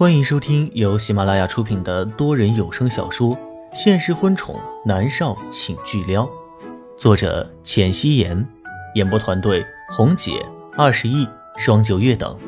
欢迎收听由喜马拉雅出品的多人有声小说《现实婚宠男少请巨撩》，作者：浅汐颜，演播团队：红姐、二十亿、双九月等。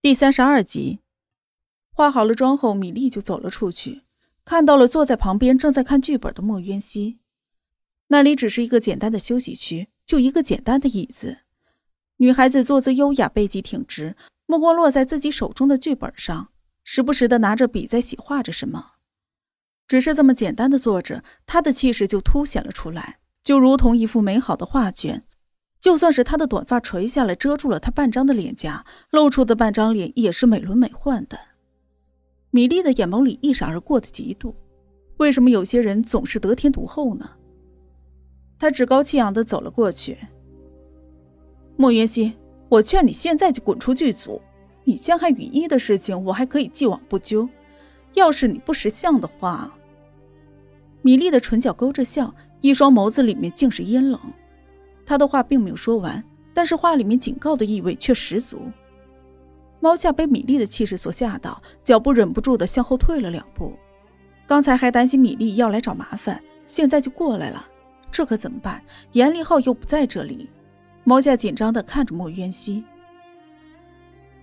第三十二集，化好了妆后，米粒就走了出去，看到了坐在旁边正在看剧本的莫渊熙。那里只是一个简单的休息区，就一个简单的椅子。女孩子坐姿优雅，背脊挺直。目光落在自己手中的剧本上，时不时的拿着笔在写画着什么。只是这么简单的坐着，他的气势就凸显了出来，就如同一幅美好的画卷。就算是他的短发垂下来，遮住了他半张的脸颊，露出的半张脸也是美轮美奂的。米莉的眼眸里一闪而过的嫉妒，为什么有些人总是得天独厚呢？他趾高气扬的走了过去，莫云熙。我劝你现在就滚出剧组！你陷害雨衣的事情，我还可以既往不咎。要是你不识相的话，米粒的唇角勾着笑，一双眸子里面竟是阴冷。他的话并没有说完，但是话里面警告的意味却十足。猫夏被米粒的气势所吓到，脚步忍不住的向后退了两步。刚才还担心米粒要来找麻烦，现在就过来了，这可怎么办？严立浩又不在这里。毛夏紧张的看着莫渊熙。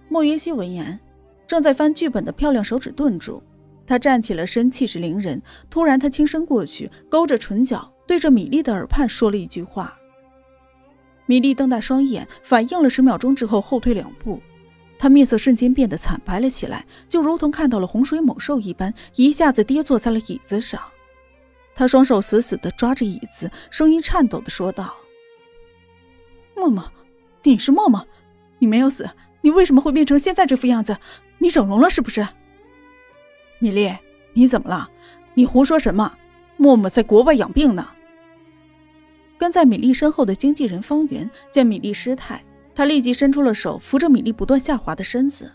莫渊熙闻言，正在翻剧本的漂亮手指顿住，他站起了身，气势凌人。突然，他轻身过去，勾着唇角，对着米粒的耳畔说了一句话。米粒瞪大双眼，反应了十秒钟之后，后退两步，他面色瞬间变得惨白了起来，就如同看到了洪水猛兽一般，一下子跌坐在了椅子上。他双手死死的抓着椅子，声音颤抖的说道。默默，你是默默，你没有死，你为什么会变成现在这副样子？你整容了是不是？米粒，你怎么了？你胡说什么？默默在国外养病呢。跟在米粒身后的经纪人方圆见米粒失态，他立即伸出了手扶着米粒不断下滑的身子。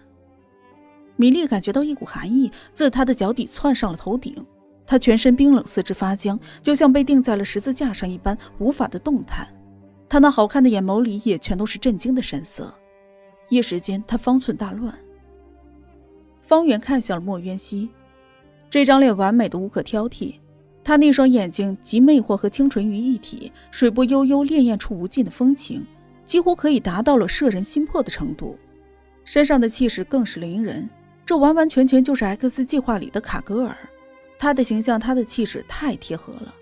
米粒感觉到一股寒意自他的脚底窜上了头顶，他全身冰冷，四肢发僵，就像被钉在了十字架上一般，无法的动弹。他那好看的眼眸里也全都是震惊的神色，一时间他方寸大乱。方圆看向了莫渊熙，这张脸完美的无可挑剔，他那双眼睛集魅惑和清纯于一体，水波悠悠，潋滟出无尽的风情，几乎可以达到了摄人心魄的程度。身上的气势更是凌人，这完完全全就是 X 计划里的卡格尔，他的形象，他的气势太贴合了，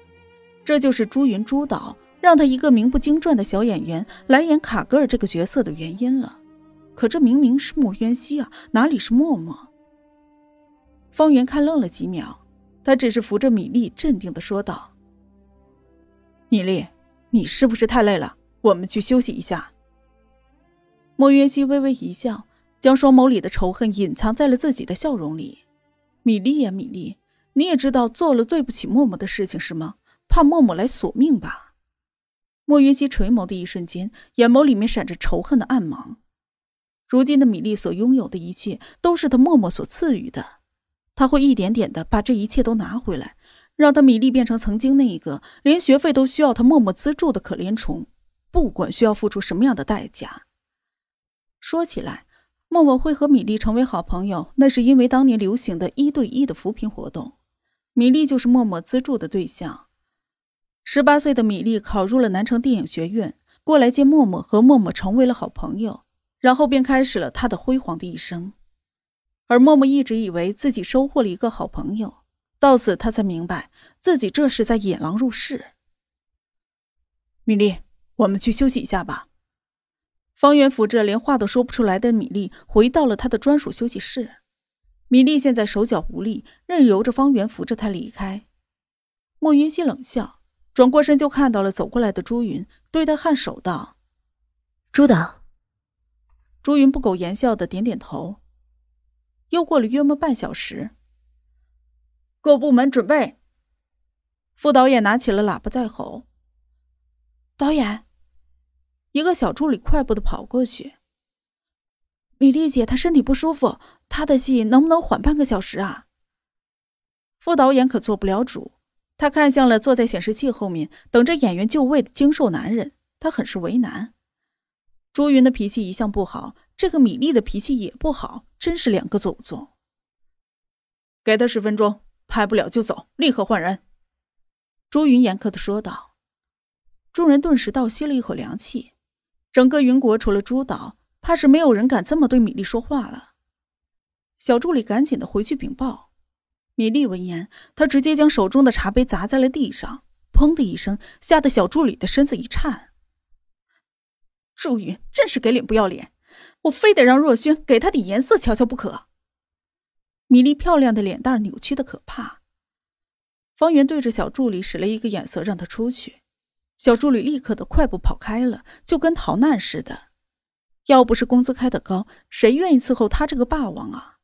这就是朱云朱导。让他一个名不经传的小演员来演卡格尔这个角色的原因了，可这明明是莫渊熙啊，哪里是默默？方圆看愣了几秒，他只是扶着米粒，镇定的说道：“米粒，你是不是太累了？我们去休息一下。”莫渊熙微微一笑，将双眸里的仇恨隐藏在了自己的笑容里。米粒呀，米粒，你也知道做了对不起默默的事情是吗？怕默默来索命吧？莫云溪垂眸的一瞬间，眼眸里面闪着仇恨的暗芒。如今的米粒所拥有的一切，都是他默默所赐予的。他会一点点的把这一切都拿回来，让他米粒变成曾经那一个连学费都需要他默默资助的可怜虫，不管需要付出什么样的代价。说起来，默默会和米粒成为好朋友，那是因为当年流行的一对一的扶贫活动，米粒就是默默资助的对象。十八岁的米粒考入了南城电影学院，过来见默默，和默默成为了好朋友，然后便开始了她的辉煌的一生。而默默一直以为自己收获了一个好朋友，到此他才明白自己这是在引狼入室。米粒，我们去休息一下吧。方圆扶着连话都说不出来的米粒回到了他的专属休息室。米粒现在手脚无力，任由着方圆扶着他离开。莫云熙冷笑。转过身就看到了走过来的朱云，对他颔首道：“朱导。”朱云不苟言笑的点点头。又过了约莫半小时，各部门准备。副导演拿起了喇叭在吼：“导演！”一个小助理快步的跑过去：“米莉姐她身体不舒服，她的戏能不能缓半个小时啊？”副导演可做不了主。他看向了坐在显示器后面等着演员就位的精瘦男人，他很是为难。朱云的脾气一向不好，这个米粒的脾气也不好，真是两个祖宗。给他十分钟，拍不了就走，立刻换人。”朱云严苛的说道。众人顿时倒吸了一口凉气。整个云国除了朱导，怕是没有人敢这么对米粒说话了。小助理赶紧的回去禀报。米粒闻言，他直接将手中的茶杯砸在了地上，砰的一声，吓得小助理的身子一颤。朱云真是给脸不要脸，我非得让若轩给他点颜色瞧瞧不可。米粒漂亮的脸蛋扭曲的可怕。方圆对着小助理使了一个眼色，让他出去。小助理立刻的快步跑开了，就跟逃难似的。要不是工资开得高，谁愿意伺候他这个霸王啊？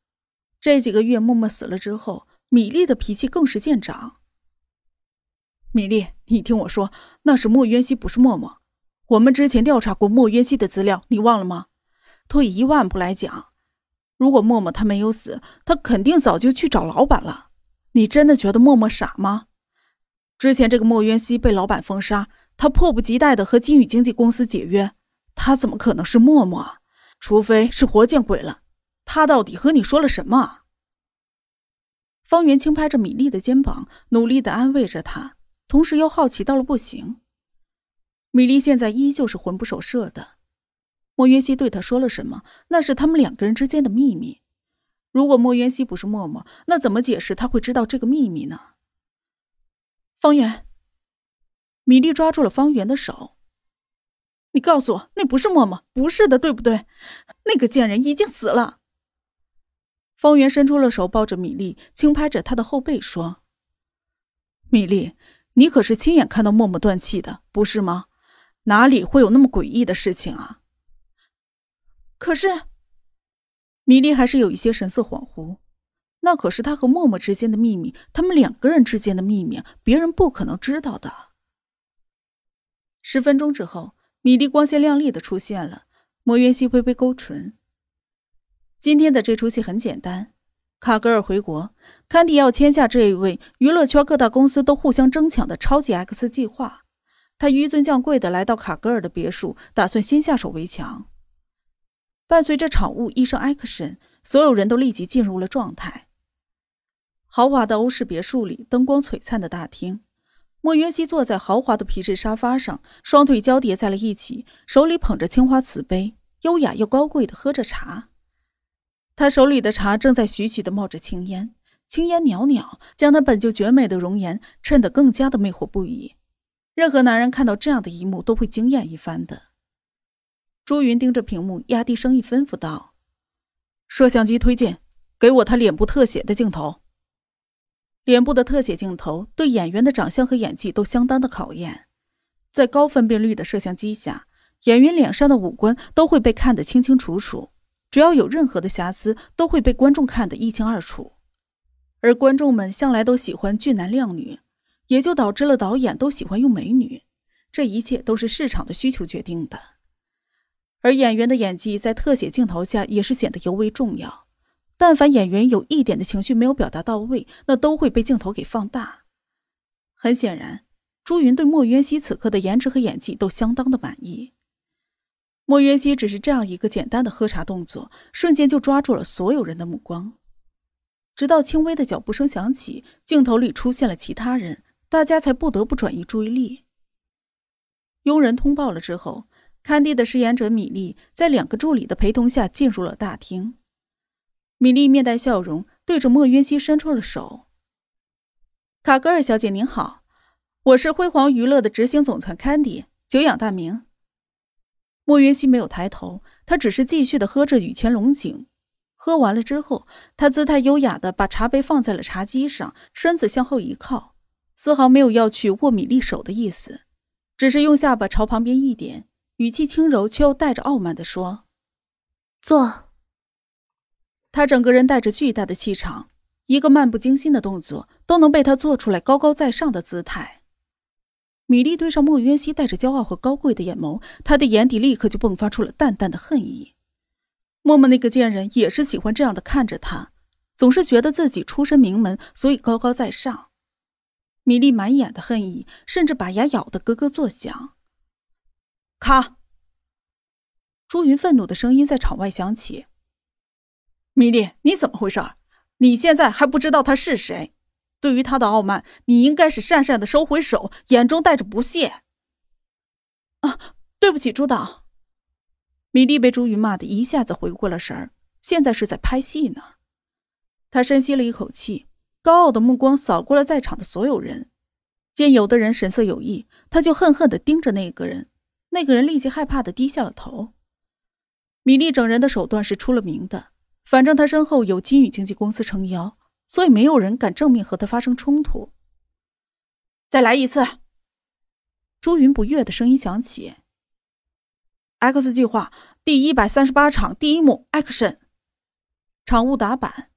这几个月默默死了之后，米粒的脾气更是见长。米粒，你听我说，那是莫渊熙，不是默默。我们之前调查过莫渊熙的资料，你忘了吗？退一万步来讲，如果默默他没有死，他肯定早就去找老板了。你真的觉得默默傻吗？之前这个莫渊熙被老板封杀。他迫不及待的和金宇经纪公司解约，他怎么可能是默默啊？除非是活见鬼了。他到底和你说了什么？方圆轻拍着米粒的肩膀，努力的安慰着她，同时又好奇到了不行。米粒现在依旧是魂不守舍的。莫渊熙对他说了什么？那是他们两个人之间的秘密。如果莫渊熙不是默默，那怎么解释他会知道这个秘密呢？方圆。米粒抓住了方圆的手，你告诉我，那不是默默，不是的，对不对？那个贱人已经死了。方圆伸出了手，抱着米粒，轻拍着她的后背，说：“米粒，你可是亲眼看到默默断气的，不是吗？哪里会有那么诡异的事情啊？”可是，米粒还是有一些神色恍惚。那可是他和默默之间的秘密，他们两个人之间的秘密，别人不可能知道的。十分钟之后，米粒光鲜亮丽的出现了。莫渊熙微微勾唇。今天的这出戏很简单，卡格尔回国，坎迪要签下这一位娱乐圈各大公司都互相争抢的超级 X 计划。他纡尊降贵的来到卡格尔的别墅，打算先下手为强。伴随着场务一声 action，所有人都立即进入了状态。豪华的欧式别墅里，灯光璀璨的大厅。莫云熙坐在豪华的皮质沙发上，双腿交叠在了一起，手里捧着青花瓷杯，优雅又高贵的喝着茶。他手里的茶正在徐徐的冒着青烟，青烟袅袅，将他本就绝美的容颜衬得更加的魅惑不已。任何男人看到这样的一幕都会惊艳一番的。朱云盯着屏幕，压低声音吩咐道：“摄像机推荐，给我他脸部特写的镜头。”脸部的特写镜头对演员的长相和演技都相当的考验，在高分辨率的摄像机下，演员脸上的五官都会被看得清清楚楚，只要有任何的瑕疵，都会被观众看得一清二楚。而观众们向来都喜欢俊男靓女，也就导致了导演都喜欢用美女，这一切都是市场的需求决定的。而演员的演技在特写镜头下也是显得尤为重要。但凡演员有一点的情绪没有表达到位，那都会被镜头给放大。很显然，朱云对莫渊熙此刻的颜值和演技都相当的满意。莫渊熙只是这样一个简单的喝茶动作，瞬间就抓住了所有人的目光。直到轻微的脚步声响起，镜头里出现了其他人，大家才不得不转移注意力。佣人通报了之后，看地的饰演者米莉在两个助理的陪同下进入了大厅。米莉面带笑容，对着莫渊熙伸出了手。卡格尔小姐您好，我是辉煌娱乐的执行总裁坎迪，久仰大名。莫云熙没有抬头，他只是继续的喝着雨前龙井。喝完了之后，他姿态优雅的把茶杯放在了茶几上，身子向后一靠，丝毫没有要去握米粒手的意思，只是用下巴朝旁边一点，语气轻柔却又带着傲慢的说：“坐。”他整个人带着巨大的气场，一个漫不经心的动作都能被他做出来高高在上的姿态。米莉对上莫渊熙带着骄傲和高贵的眼眸，他的眼底立刻就迸发出了淡淡的恨意。默默那个贱人也是喜欢这样的看着他，总是觉得自己出身名门，所以高高在上。米莉满眼的恨意，甚至把牙咬得咯咯作响。咔。朱云愤怒的声音在场外响起：“米莉，你怎么回事？你现在还不知道他是谁？对于他的傲慢，你应该是讪讪的收回手，眼中带着不屑。”啊，对不起，朱导。米莉被朱云骂的一下子回过了神儿，现在是在拍戏呢。他深吸了一口气，高傲的目光扫过了在场的所有人，见有的人神色有异，他就恨恨的盯着那个人。那个人立即害怕的低下了头。米莉整人的手段是出了名的，反正他身后有金宇经纪公司撑腰，所以没有人敢正面和他发生冲突。再来一次。朱云不悦的声音响起。X 计划第一百三十八场第一幕，Action！场务打板。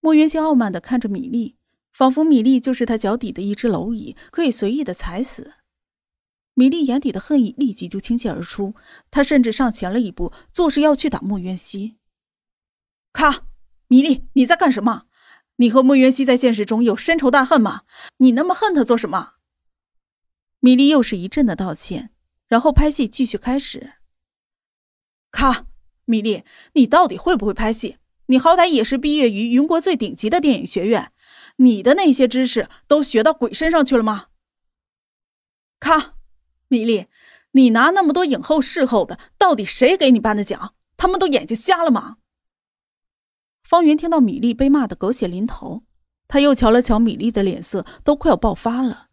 莫元熙傲慢的看着米粒，仿佛米粒就是他脚底的一只蝼蚁，可以随意的踩死。米粒眼底的恨意立即就倾泻而出，他甚至上前了一步，作势要去打莫元熙。咔！米粒，你在干什么？你和莫元熙在现实中有深仇大恨吗？你那么恨他做什么？米粒又是一阵的道歉，然后拍戏继续开始。卡！米粒，你到底会不会拍戏？你好歹也是毕业于云国最顶级的电影学院，你的那些知识都学到鬼身上去了吗？卡，米粒，你拿那么多影后、视后的，到底谁给你颁的奖？他们都眼睛瞎了吗？方圆听到米粒被骂的狗血淋头，他又瞧了瞧米粒的脸色，都快要爆发了。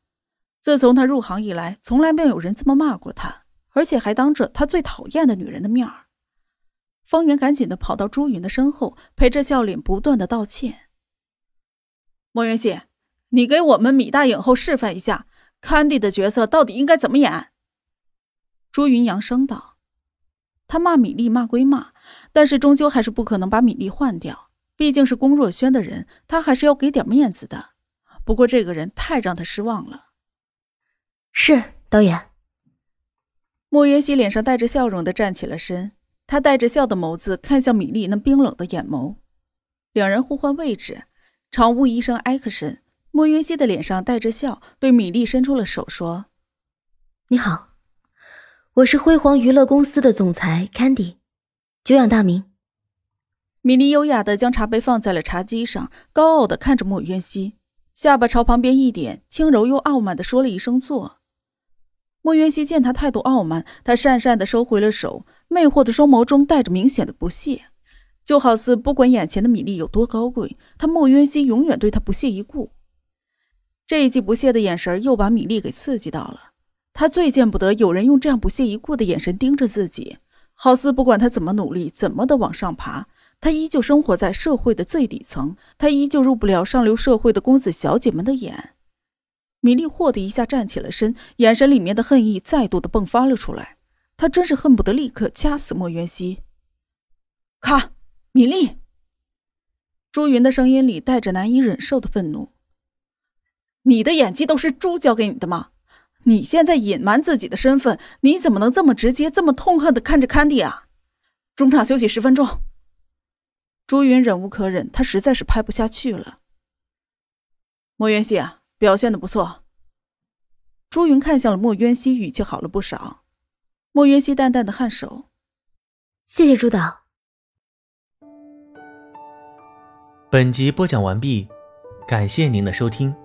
自从他入行以来，从来没有人这么骂过他，而且还当着他最讨厌的女人的面儿。方圆赶紧的跑到朱云的身后，陪着笑脸不断的道歉。莫元熙，你给我们米大影后示范一下，，Candy 的角色到底应该怎么演？朱云扬声道。他骂米粒骂归骂，但是终究还是不可能把米粒换掉，毕竟是龚若轩的人，他还是要给点面子的。不过这个人太让他失望了。是导演。莫云熙脸上带着笑容的站起了身。他带着笑的眸子看向米粒那冰冷的眼眸，两人互换位置，场务一声 action，莫云熙的脸上带着笑，对米粒伸出了手，说：“你好，我是辉煌娱乐公司的总裁 Candy，久仰大名。”米粒优雅地将茶杯放在了茶几上，高傲地看着莫渊熙，下巴朝旁边一点，轻柔又傲慢地说了一声“坐”。莫渊熙见他态度傲慢，他讪讪地收回了手。魅惑的双眸中带着明显的不屑，就好似不管眼前的米粒有多高贵，他莫渊熙永远对他不屑一顾。这一记不屑的眼神又把米粒给刺激到了。他最见不得有人用这样不屑一顾的眼神盯着自己，好似不管他怎么努力，怎么的往上爬，他依旧生活在社会的最底层，他依旧入不了上流社会的公子小姐们的眼。米粒霍的一下站起了身，眼神里面的恨意再度的迸发了出来。他真是恨不得立刻掐死莫元熙。卡，米粒。朱云的声音里带着难以忍受的愤怒。你的演技都是猪教给你的吗？你现在隐瞒自己的身份，你怎么能这么直接、这么痛恨的看着 Candy 啊？中场休息十分钟。朱云忍无可忍，他实在是拍不下去了。莫元熙啊，表现的不错。朱云看向了莫渊熙，语气好了不少。莫渊熙淡淡的颔首，谢谢朱导。本集播讲完毕，感谢您的收听。